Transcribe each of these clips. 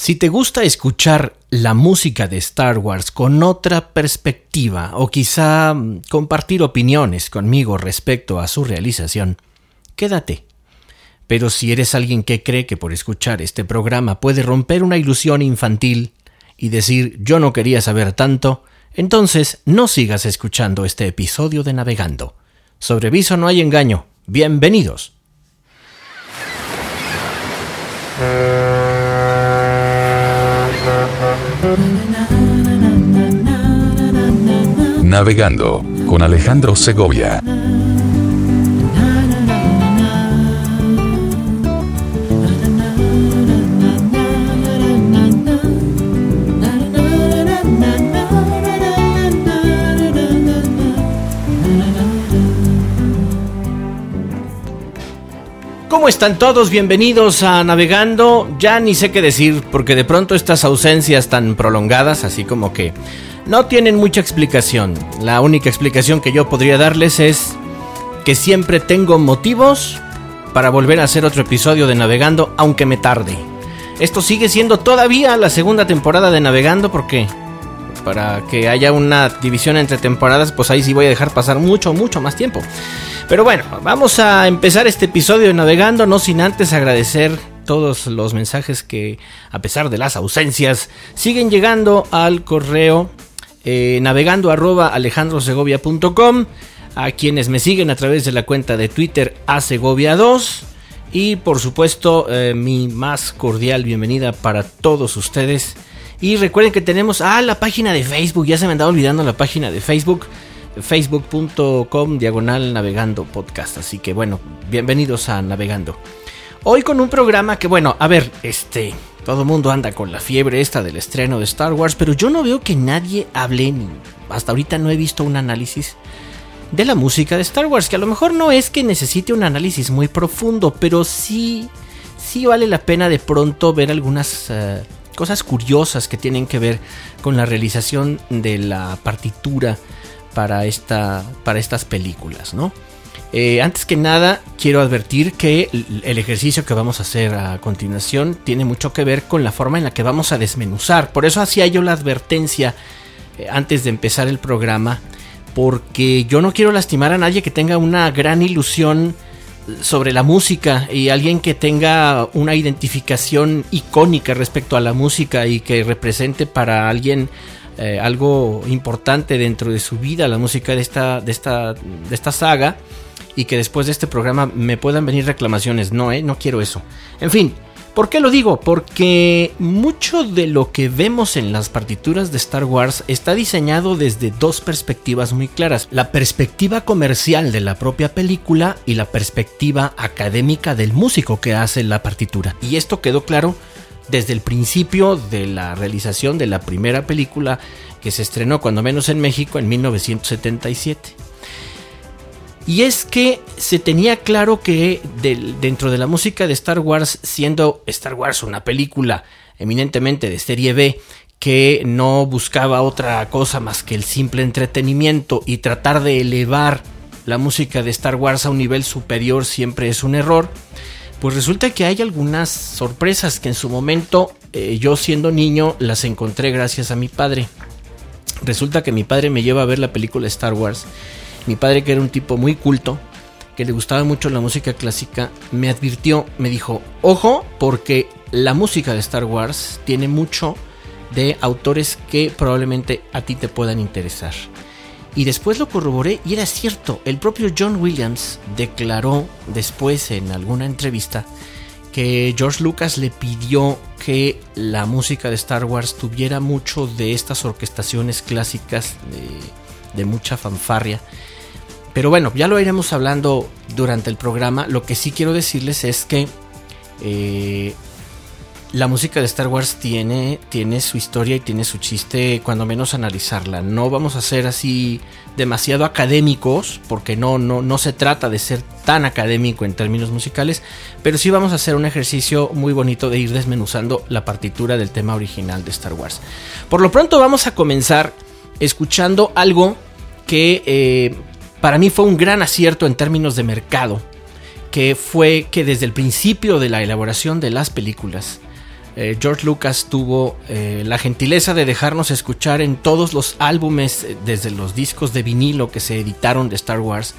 Si te gusta escuchar la música de Star Wars con otra perspectiva o quizá mm, compartir opiniones conmigo respecto a su realización, quédate. Pero si eres alguien que cree que por escuchar este programa puede romper una ilusión infantil y decir yo no quería saber tanto, entonces no sigas escuchando este episodio de Navegando. Sobre viso no hay engaño. Bienvenidos. Navegando con Alejandro Segovia. ¿Cómo están todos? Bienvenidos a Navegando. Ya ni sé qué decir, porque de pronto estas ausencias tan prolongadas, así como que no tienen mucha explicación. La única explicación que yo podría darles es que siempre tengo motivos para volver a hacer otro episodio de Navegando, aunque me tarde. Esto sigue siendo todavía la segunda temporada de Navegando, porque para que haya una división entre temporadas, pues ahí sí voy a dejar pasar mucho, mucho más tiempo. Pero bueno, vamos a empezar este episodio Navegando, no sin antes agradecer todos los mensajes que, a pesar de las ausencias, siguen llegando al correo eh, navegando arroba alejandrosegovia.com, a quienes me siguen a través de la cuenta de Twitter a Segovia 2 y por supuesto eh, mi más cordial bienvenida para todos ustedes. Y recuerden que tenemos a la página de Facebook, ya se me andaba olvidando la página de Facebook facebook.com diagonal navegando podcast. Así que bueno, bienvenidos a Navegando. Hoy con un programa que bueno, a ver, este, todo mundo anda con la fiebre esta del estreno de Star Wars, pero yo no veo que nadie hable, ni hasta ahorita no he visto un análisis de la música de Star Wars, que a lo mejor no es que necesite un análisis muy profundo, pero sí, sí vale la pena de pronto ver algunas... Eh, cosas curiosas que tienen que ver con la realización de la partitura para, esta, para estas películas, ¿no? Eh, antes que nada, quiero advertir que el ejercicio que vamos a hacer a continuación tiene mucho que ver con la forma en la que vamos a desmenuzar. Por eso hacía yo la advertencia eh, antes de empezar el programa, porque yo no quiero lastimar a nadie que tenga una gran ilusión sobre la música y alguien que tenga una identificación icónica respecto a la música y que represente para alguien eh, algo importante dentro de su vida, la música de esta, de esta, de esta saga, y que después de este programa me puedan venir reclamaciones. No, eh, no quiero eso. En fin, ¿por qué lo digo? Porque mucho de lo que vemos en las partituras de Star Wars está diseñado desde dos perspectivas muy claras. La perspectiva comercial de la propia película y la perspectiva académica del músico que hace la partitura. Y esto quedó claro desde el principio de la realización de la primera película que se estrenó cuando menos en México en 1977. Y es que se tenía claro que dentro de la música de Star Wars, siendo Star Wars una película eminentemente de serie B, que no buscaba otra cosa más que el simple entretenimiento y tratar de elevar la música de Star Wars a un nivel superior siempre es un error, pues resulta que hay algunas sorpresas que en su momento eh, yo siendo niño las encontré gracias a mi padre. Resulta que mi padre me lleva a ver la película Star Wars. Mi padre que era un tipo muy culto, que le gustaba mucho la música clásica, me advirtió, me dijo, ojo, porque la música de Star Wars tiene mucho de autores que probablemente a ti te puedan interesar. Y después lo corroboré y era cierto. El propio John Williams declaró después en alguna entrevista que George Lucas le pidió que la música de Star Wars tuviera mucho de estas orquestaciones clásicas de, mucha fanfarria. Pero bueno, ya lo iremos hablando durante el programa. Lo que sí quiero decirles es que eh, la música de Star Wars tiene, tiene su historia y tiene su chiste, cuando menos analizarla. No vamos a ser así demasiado académicos, porque no, no, no se trata de ser tan académico en términos musicales, pero sí vamos a hacer un ejercicio muy bonito de ir desmenuzando la partitura del tema original de Star Wars. Por lo pronto vamos a comenzar escuchando algo que eh, para mí fue un gran acierto en términos de mercado, que fue que desde el principio de la elaboración de las películas, eh, George Lucas tuvo eh, la gentileza de dejarnos escuchar en todos los álbumes, desde los discos de vinilo que se editaron de Star Wars,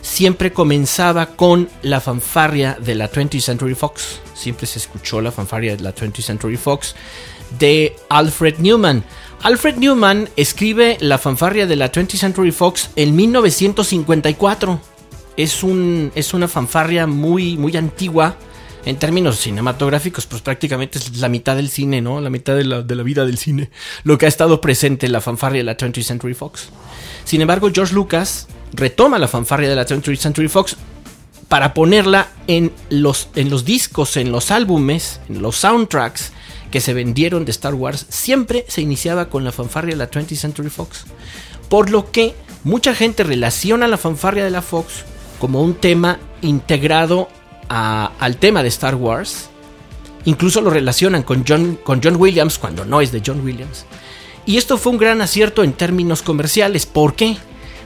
siempre comenzaba con la fanfarria de la 20th Century Fox. Siempre se escuchó la fanfarria de la 20th Century Fox de Alfred Newman. Alfred Newman escribe la fanfarria de la 20th Century Fox en 1954. Es, un, es una fanfarria muy, muy antigua. En términos cinematográficos, pues prácticamente es la mitad del cine, ¿no? La mitad de la, de la vida del cine. Lo que ha estado presente en la fanfarria de la 20th Century Fox. Sin embargo, George Lucas retoma la fanfarria de la 20th Century Fox para ponerla en los, en los discos, en los álbumes, en los soundtracks que se vendieron de Star Wars, siempre se iniciaba con la fanfarria de la 20th Century Fox. Por lo que mucha gente relaciona la fanfarria de la Fox como un tema integrado al tema de Star Wars. Incluso lo relacionan con John, con John Williams cuando no es de John Williams. Y esto fue un gran acierto en términos comerciales. ¿Por qué?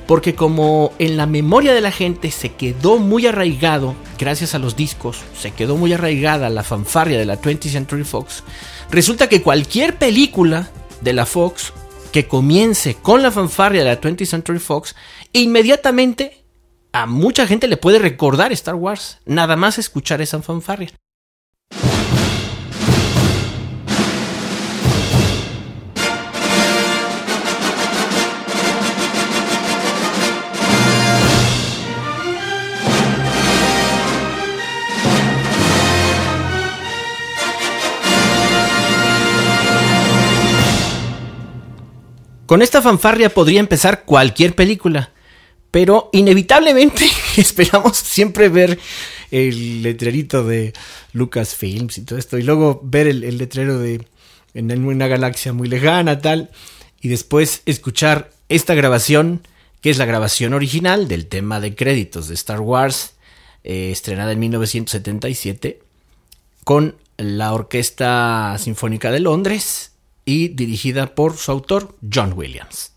Porque como en la memoria de la gente se quedó muy arraigado, gracias a los discos, se quedó muy arraigada la fanfarria de la 20th Century Fox, resulta que cualquier película de la Fox que comience con la fanfarria de la 20th Century Fox, inmediatamente a mucha gente le puede recordar Star Wars, nada más escuchar esa fanfarria. Con esta fanfarria podría empezar cualquier película, pero inevitablemente esperamos siempre ver el letrerito de Lucasfilms y todo esto, y luego ver el, letrero de en una galaxia muy lejana, tal, y después escuchar esta grabación, que es la grabación original del tema de créditos de Star Wars, eh, estrenada en 1977, con la Orquesta Sinfónica de Londres y dirigida por su autor, John Williams.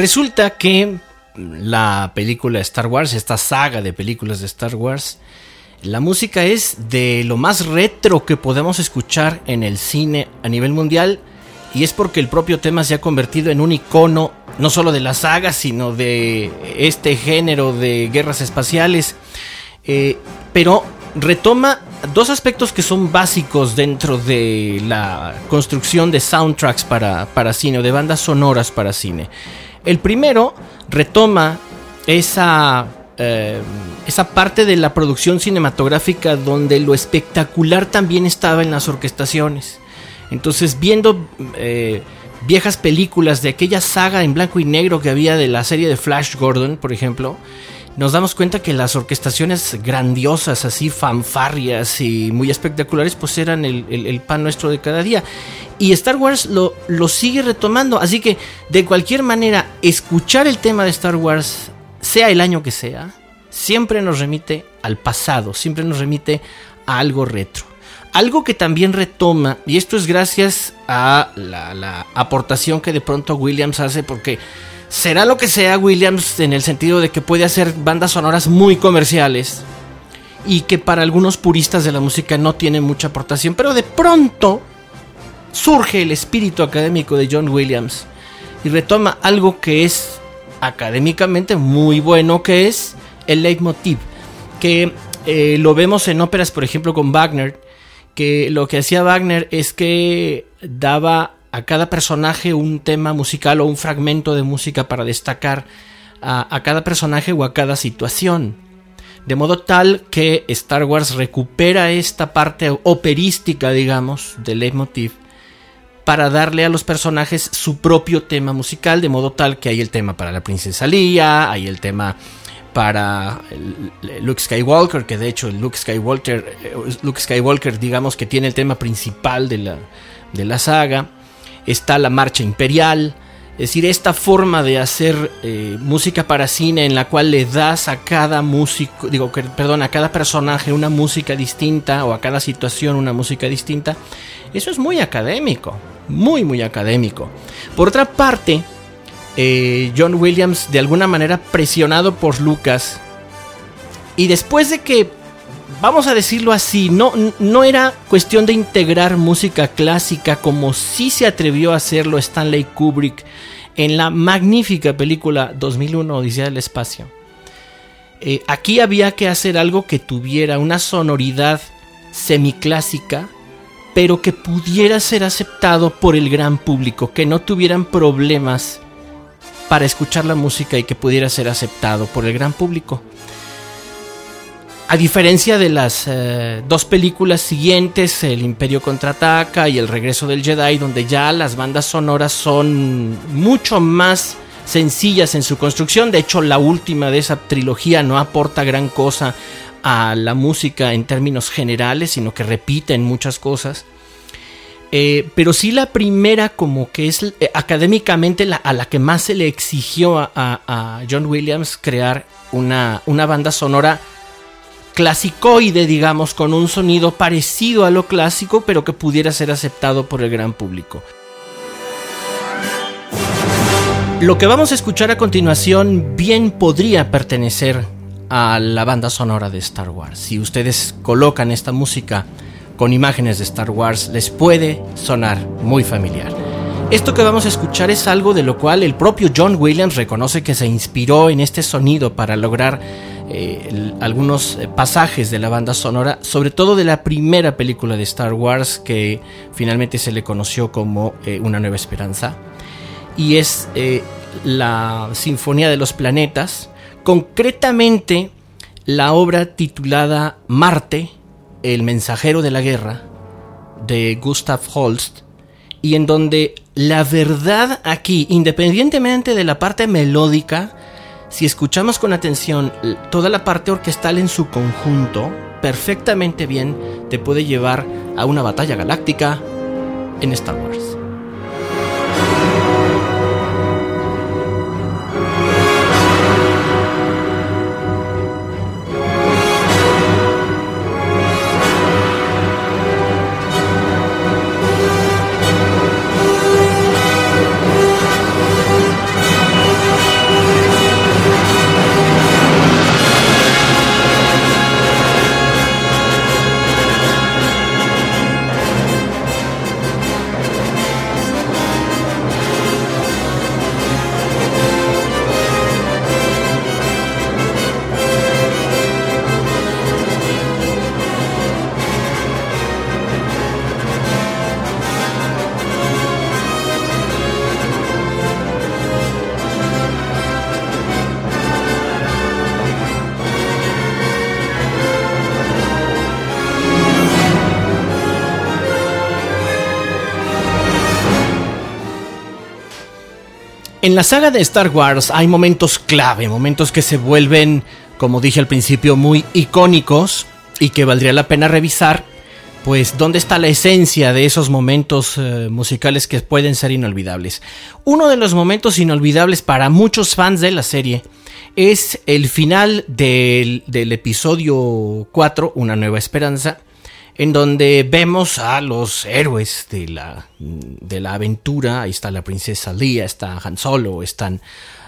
Resulta que la película Star Wars, esta saga de películas de Star Wars, la música es de lo más retro que podemos escuchar en el cine a nivel mundial y es porque el propio tema se ha convertido en un icono no solo de la saga, sino de este género de guerras espaciales. Eh, pero retoma dos aspectos que son básicos dentro de la construcción de soundtracks para, para cine o de bandas sonoras para cine. El primero retoma esa, eh, esa parte de la producción cinematográfica donde lo espectacular también estaba en las orquestaciones. Entonces, viendo eh, viejas películas de aquella saga en blanco y negro que había de la serie de Flash Gordon, por ejemplo, nos damos cuenta que las orquestaciones grandiosas, así fanfarrias y muy espectaculares, pues eran el, pan nuestro de cada día. Y Star Wars lo, sigue retomando. Así que, de cualquier manera, escuchar el tema de Star Wars, sea el año que sea, siempre nos remite al pasado, siempre nos remite a algo retro. Algo que también retoma, y esto es gracias a la, aportación que de pronto Williams hace, porque será lo que sea Williams en el sentido de que puede hacer bandas sonoras muy comerciales y que para algunos puristas de la música no tiene mucha aportación, pero de pronto surge el espíritu académico de John Williams y retoma algo que es académicamente muy bueno, que es el leitmotiv, que eh, lo vemos en óperas, por ejemplo, con Wagner, que lo que hacía Wagner es que daba a cada personaje un tema musical o un fragmento de música para destacar a, cada personaje o a cada situación. De modo tal que Star Wars recupera esta parte operística, digamos, del leitmotiv para darle a los personajes su propio tema musical, de modo tal que hay el tema para la princesa Leia, hay el tema para Luke Skywalker, que de hecho Luke Skywalker, eh, Luke Skywalker digamos que tiene el tema principal de la, de la saga, está la marcha imperial, es decir, esta forma de hacer eh, música para cine en la cual le das a cada músico, digo, perdón, a cada personaje una música distinta o a cada situación una música distinta, eso es muy académico, muy, muy académico. Por otra parte, eh, John Williams de alguna manera presionado por Lucas. Y después de que, vamos a decirlo así, no, no era cuestión de integrar música clásica como sí se atrevió a hacerlo Stanley Kubrick en la magnífica película 2001 Odisea del Espacio. Eh, aquí había que hacer algo que tuviera una sonoridad semiclásica, pero que pudiera ser aceptado por el gran público, que no tuvieran problemas para escuchar la música y que pudiera ser aceptado por el gran público. A diferencia de las eh, dos películas siguientes, El Imperio contraataca y El regreso del Jedi, donde ya las bandas sonoras son mucho más sencillas en su construcción. De hecho, la última de esa trilogía no aporta gran cosa a la música en términos generales, sino que repiten muchas cosas. Eh, pero sí la primera como que es eh, académicamente a la que más se le exigió a, John Williams crear una, una, banda sonora clasicoide, digamos, con un sonido parecido a lo clásico, pero que pudiera ser aceptado por el gran público. Lo que vamos a escuchar a continuación bien podría pertenecer a la banda sonora de Star Wars. Si ustedes colocan esta música con imágenes de Star Wars les puede sonar muy familiar. Esto que vamos a escuchar es algo de lo cual el propio John Williams reconoce que se inspiró en este sonido para lograr eh, algunos eh, pasajes de la banda sonora, sobre todo de la primera película de Star Wars que finalmente se le conoció como eh, Una Nueva Esperanza. Y es la Sinfonía de los Planetas, concretamente la obra titulada Marte, el mensajero de la guerra de Gustav Holst y en donde la verdad aquí, independientemente de la parte melódica, si escuchamos con atención toda la parte orquestal en su conjunto, perfectamente bien te puede llevar a una batalla galáctica en Star Wars. En la saga de Star Wars hay momentos clave, momentos que se vuelven, como dije al principio, muy icónicos y que valdría la pena revisar, pues dónde está la esencia de esos momentos eh, musicales que pueden ser inolvidables. Uno de los momentos inolvidables para muchos fans de la serie es el final del, del episodio 4, Una nueva esperanza, en donde vemos a los héroes de la, de la aventura. Ahí está la princesa Leia, está Han Solo, están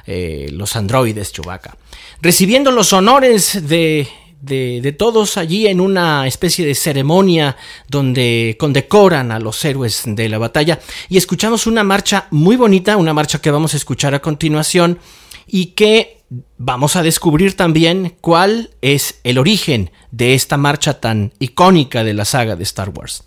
eh, los androides Chewbacca, recibiendo los honores de, de, todos allí en una especie de ceremonia donde condecoran a los héroes de la batalla y escuchamos una marcha muy bonita, una marcha que vamos a escuchar a continuación y que vamos a descubrir también cuál es el origen de esta marcha tan icónica de la saga de Star Wars.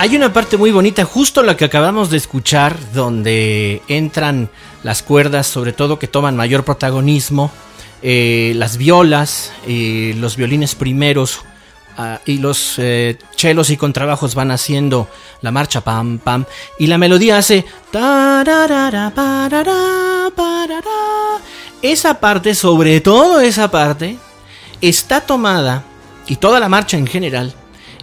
Hay una parte muy bonita, justo la que acabamos de escuchar, donde entran las cuerdas, sobre todo que toman mayor protagonismo, eh, las violas, y los violines primeros ah, y los eh, chelos y contrabajos van haciendo la marcha pam pam y la melodía hace esa parte, sobre todo esa parte, está tomada y toda la marcha en general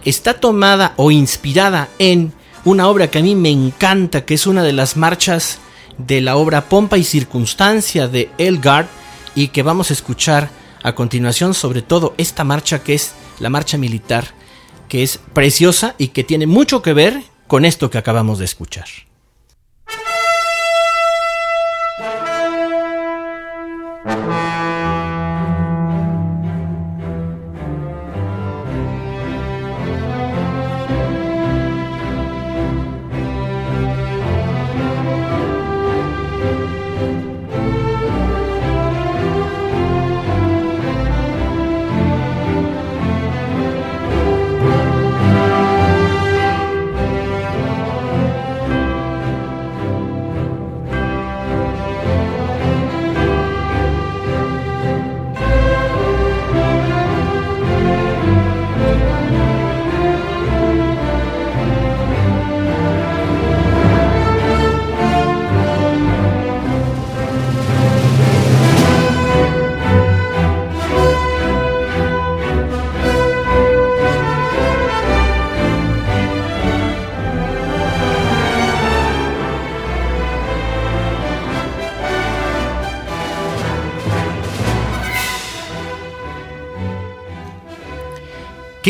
está tomada o inspirada en una obra que a mí me encanta, que es una de las marchas de la obra Pompa y Circunstancia de Elgard y que vamos a escuchar a continuación, sobre todo esta marcha que es la marcha militar, que es preciosa y que tiene mucho que ver con esto que acabamos de escuchar.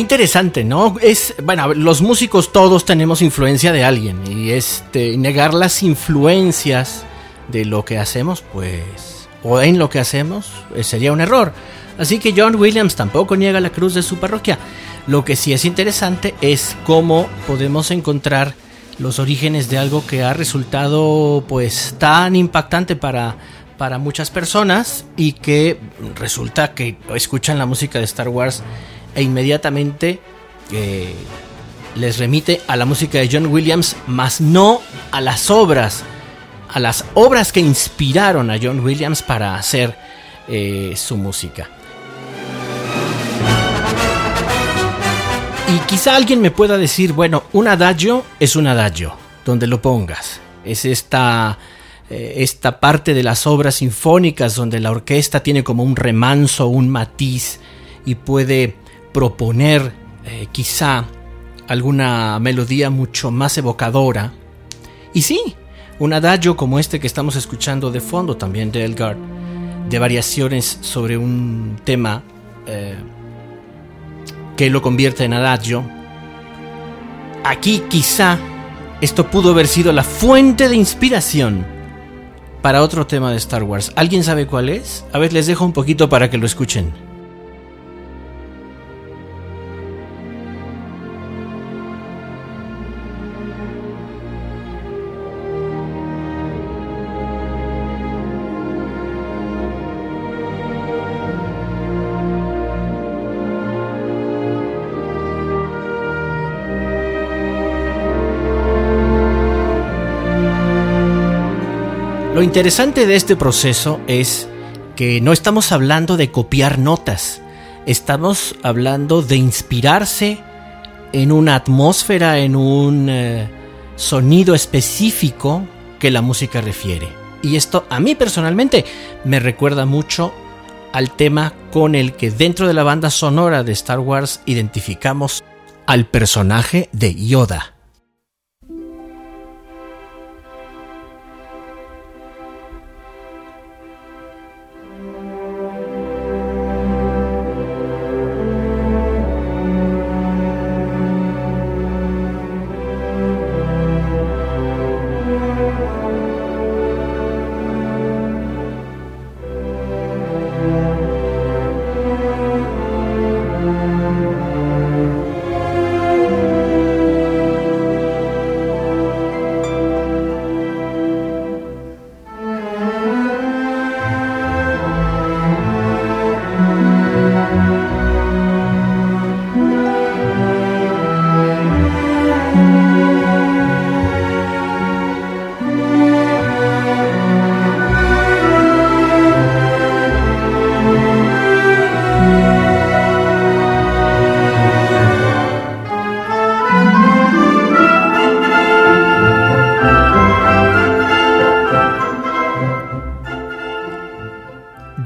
Interesante, ¿no? Es, bueno, los músicos todos tenemos influencia de alguien y este negar las influencias de lo que hacemos, pues o en lo que hacemos, eh, sería un error. Así que John Williams tampoco niega la cruz de su parroquia. Lo que sí es interesante es cómo podemos encontrar los orígenes de algo que ha resultado pues tan impactante para para muchas personas y que resulta que escuchan la música de Star Wars e inmediatamente eh, les remite a la música de John Williams, más no a las obras, a las obras que inspiraron a John Williams para hacer eh, su música. Y quizá alguien me pueda decir, bueno, un adagio es un adagio, donde lo pongas. Es esta, eh, esta parte de las obras sinfónicas donde la orquesta tiene como un remanso, un matiz y puede proponer eh, quizá alguna melodía mucho más evocadora. Y sí, un adagio como este que estamos escuchando de fondo también de Elgar, de variaciones sobre un tema eh, que lo convierte en adagio. Aquí quizá esto pudo haber sido la fuente de inspiración para otro tema de Star Wars. ¿Alguien sabe cuál es? A ver, les dejo un poquito para que lo escuchen. Interesante de este proceso es que no estamos hablando de copiar notas, estamos hablando de inspirarse en una atmósfera, en un eh, sonido específico que la música refiere. Y esto a mí personalmente me recuerda mucho al tema con el que dentro de la banda sonora de Star Wars identificamos al personaje de Yoda.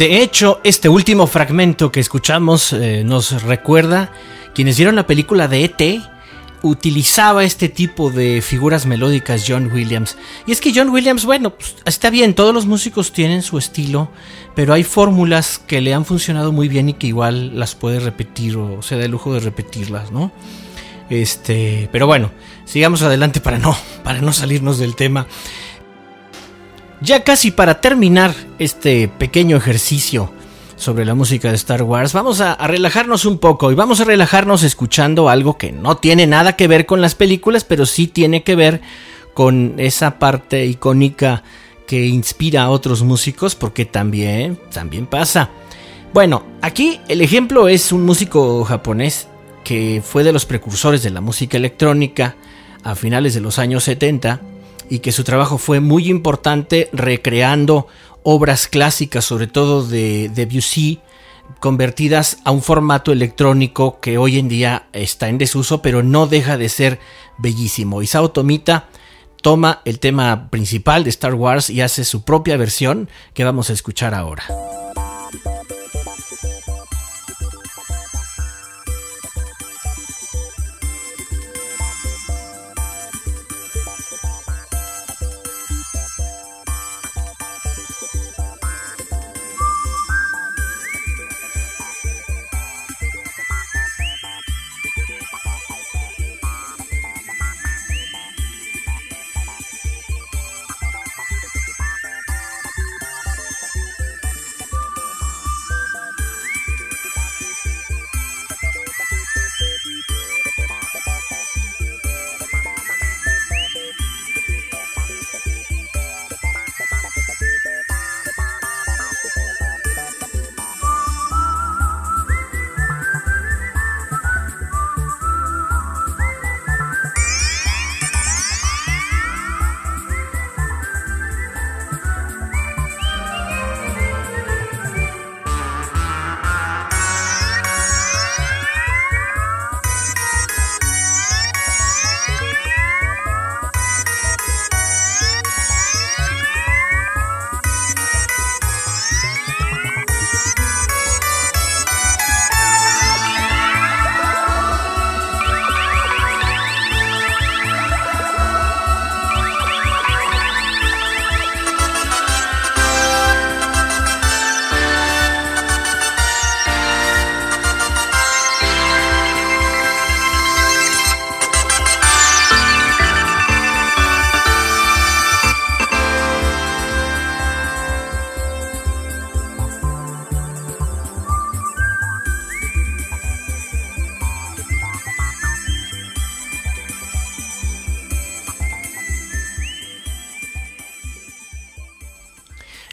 De hecho, este último fragmento que escuchamos eh, nos recuerda quienes vieron la película de ET utilizaba este tipo de figuras melódicas John Williams. Y es que John Williams, bueno, pues, está bien, todos los músicos tienen su estilo, pero hay fórmulas que le han funcionado muy bien y que igual las puede repetir o se da el lujo de repetirlas, ¿no? Este, pero bueno, sigamos adelante para no, para no salirnos del tema. Ya casi para terminar este pequeño ejercicio sobre la música de Star Wars, vamos a, relajarnos un poco y vamos a relajarnos escuchando algo que no tiene nada que ver con las películas, pero sí tiene que ver con esa parte icónica que inspira a otros músicos, porque también, también pasa. Bueno, aquí el ejemplo es un músico japonés que fue de los precursores de la música electrónica a finales de los años 70 y que su trabajo fue muy importante recreando obras clásicas, sobre todo de Debussy, convertidas a un formato electrónico que hoy en día está en desuso, pero no deja de ser bellísimo. Isao Tomita toma el tema principal de Star Wars y hace su propia versión que vamos a escuchar ahora.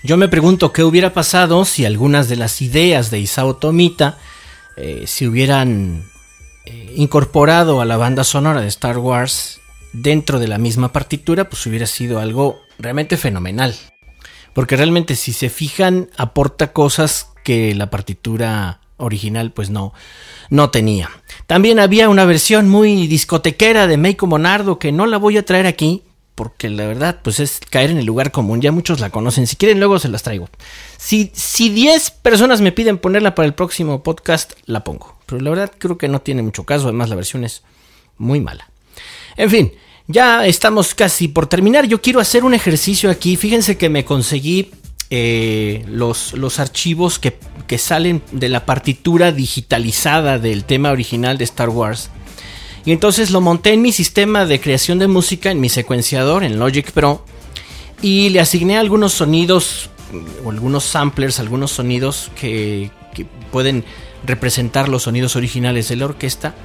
Yo me pregunto qué hubiera pasado si algunas de las ideas de Isao Tomita eh, se hubieran eh, incorporado a la banda sonora de Star Wars dentro de la misma partitura, pues hubiera sido algo realmente fenomenal. Porque realmente si se fijan aporta cosas que la partitura original pues no, no tenía. También había una versión muy discotequera de Meiko Monardo que no la voy a traer aquí porque la verdad pues es caer en el lugar común, ya muchos la conocen, si quieren luego se las traigo. Si, si 10 personas me piden ponerla para el próximo podcast, la pongo. Pero la verdad creo que no tiene mucho caso, además la versión es muy mala. En fin, ya estamos casi por terminar, yo quiero hacer un ejercicio aquí, fíjense que me conseguí eh, los, los, archivos que, que, salen de la partitura digitalizada del tema original de Star Wars. Y entonces lo monté en mi sistema de creación de música, en mi secuenciador, en Logic Pro. Y le asigné algunos sonidos, o algunos samplers, algunos sonidos que, que pueden representar los sonidos originales de la orquesta.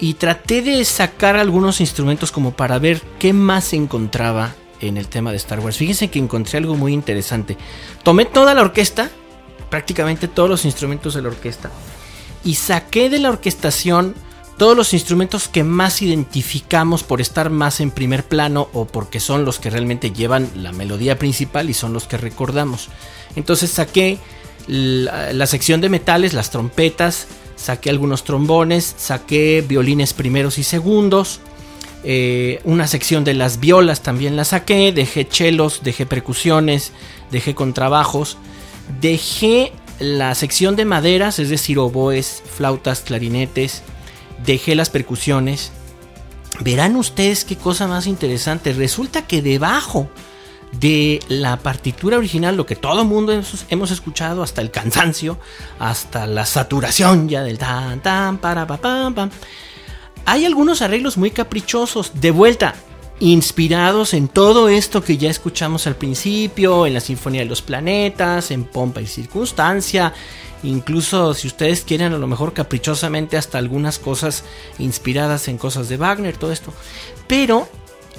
Y traté de sacar algunos instrumentos como para ver qué más encontraba en el tema de Star Wars. Fíjense que encontré algo muy interesante. Tomé toda la orquesta, prácticamente todos los instrumentos de la orquesta, y saqué de la orquestación todos los instrumentos que más identificamos por estar más en primer plano o porque son los que realmente llevan la melodía principal y son los que recordamos. Entonces saqué la, sección de metales, las trompetas, saqué algunos trombones, saqué violines primeros y segundos, eh, una sección de las violas también la saqué, dejé chelos, dejé percusiones, dejé contrabajos, dejé la sección de maderas, es decir, oboes, flautas, clarinetes, dejé las percusiones. Verán ustedes qué cosa más interesante. Resulta que debajo de la partitura original, lo que todo el mundo hemos escuchado hasta el cansancio, hasta la saturación ya del tan tan para pa pam pam hay algunos arreglos muy caprichosos, de vuelta, inspirados en todo esto que ya escuchamos al principio, en la Sinfonía de los Planetas, en Pompa y Circunstancia, incluso si ustedes quieren a lo mejor caprichosamente hasta algunas cosas inspiradas en cosas de Wagner, todo esto. Pero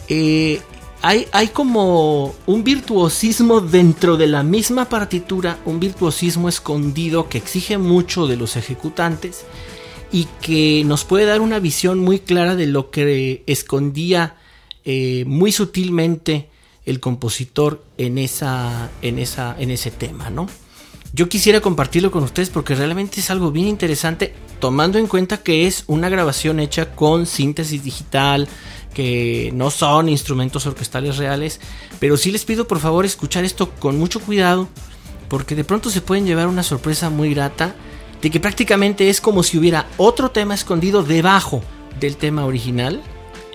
eh, hay, hay como un virtuosismo dentro de la misma partitura, un virtuosismo escondido que exige mucho de los ejecutantes y que nos puede dar una visión muy clara de lo que escondía eh, muy sutilmente el compositor en esa en esa en ese tema, ¿no? Yo quisiera compartirlo con ustedes porque realmente es algo bien interesante tomando en cuenta que es una grabación hecha con síntesis digital, que no son instrumentos orquestales reales, pero sí les pido por favor escuchar esto con mucho cuidado porque de pronto se pueden llevar una sorpresa muy grata de que prácticamente es como si hubiera otro tema escondido debajo del tema original.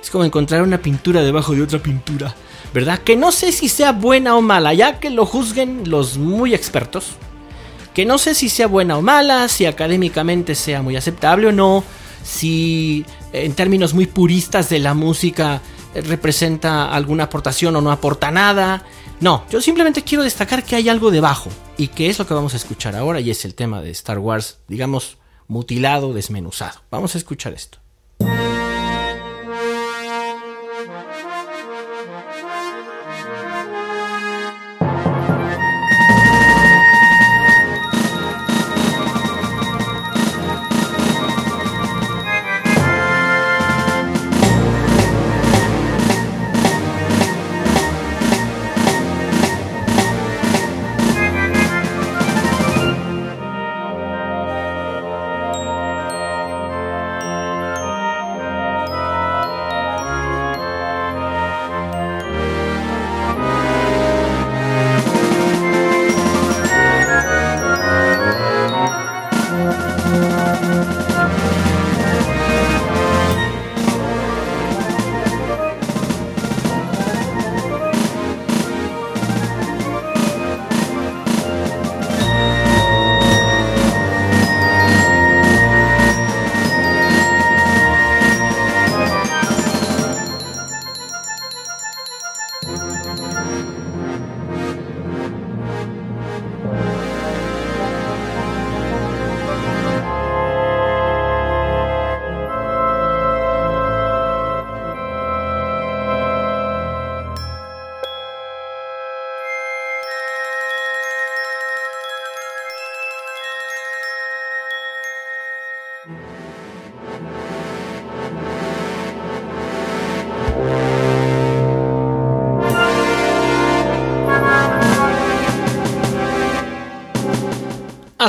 Es como encontrar una pintura debajo de otra pintura, ¿verdad? Que no sé si sea buena o mala, ya que lo juzguen los muy expertos. Que no sé si sea buena o mala, si académicamente sea muy aceptable o no, si en términos muy puristas de la música representa alguna aportación o no aporta nada. No, yo simplemente quiero destacar que hay algo debajo y que es lo que vamos a escuchar ahora y es el tema de Star Wars, digamos, mutilado, desmenuzado. Vamos a escuchar esto.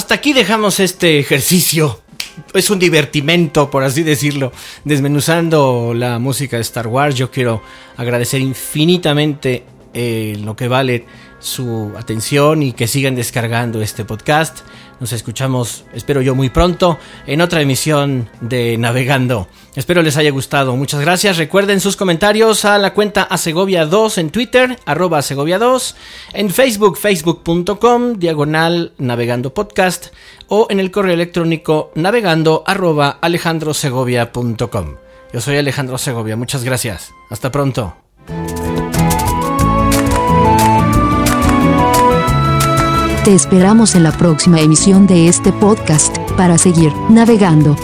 Hasta aquí dejamos este ejercicio. Es un divertimento, por así decirlo, desmenuzando la música de Star Wars. Yo quiero agradecer infinitamente eh, lo que vale su atención y que sigan descargando este podcast. Nos escuchamos, espero yo, muy pronto en otra emisión de Navegando. Espero les haya gustado. Muchas gracias. Recuerden sus comentarios a la cuenta a Segovia 2 en Twitter, arroba Segovia 2, en Facebook, facebook.com, diagonal Navegando Podcast, o en el correo electrónico navegando arroba alejandrosegovia.com. Yo soy Alejandro Segovia. Muchas gracias. Hasta pronto. Te esperamos en la próxima emisión de este podcast para seguir navegando.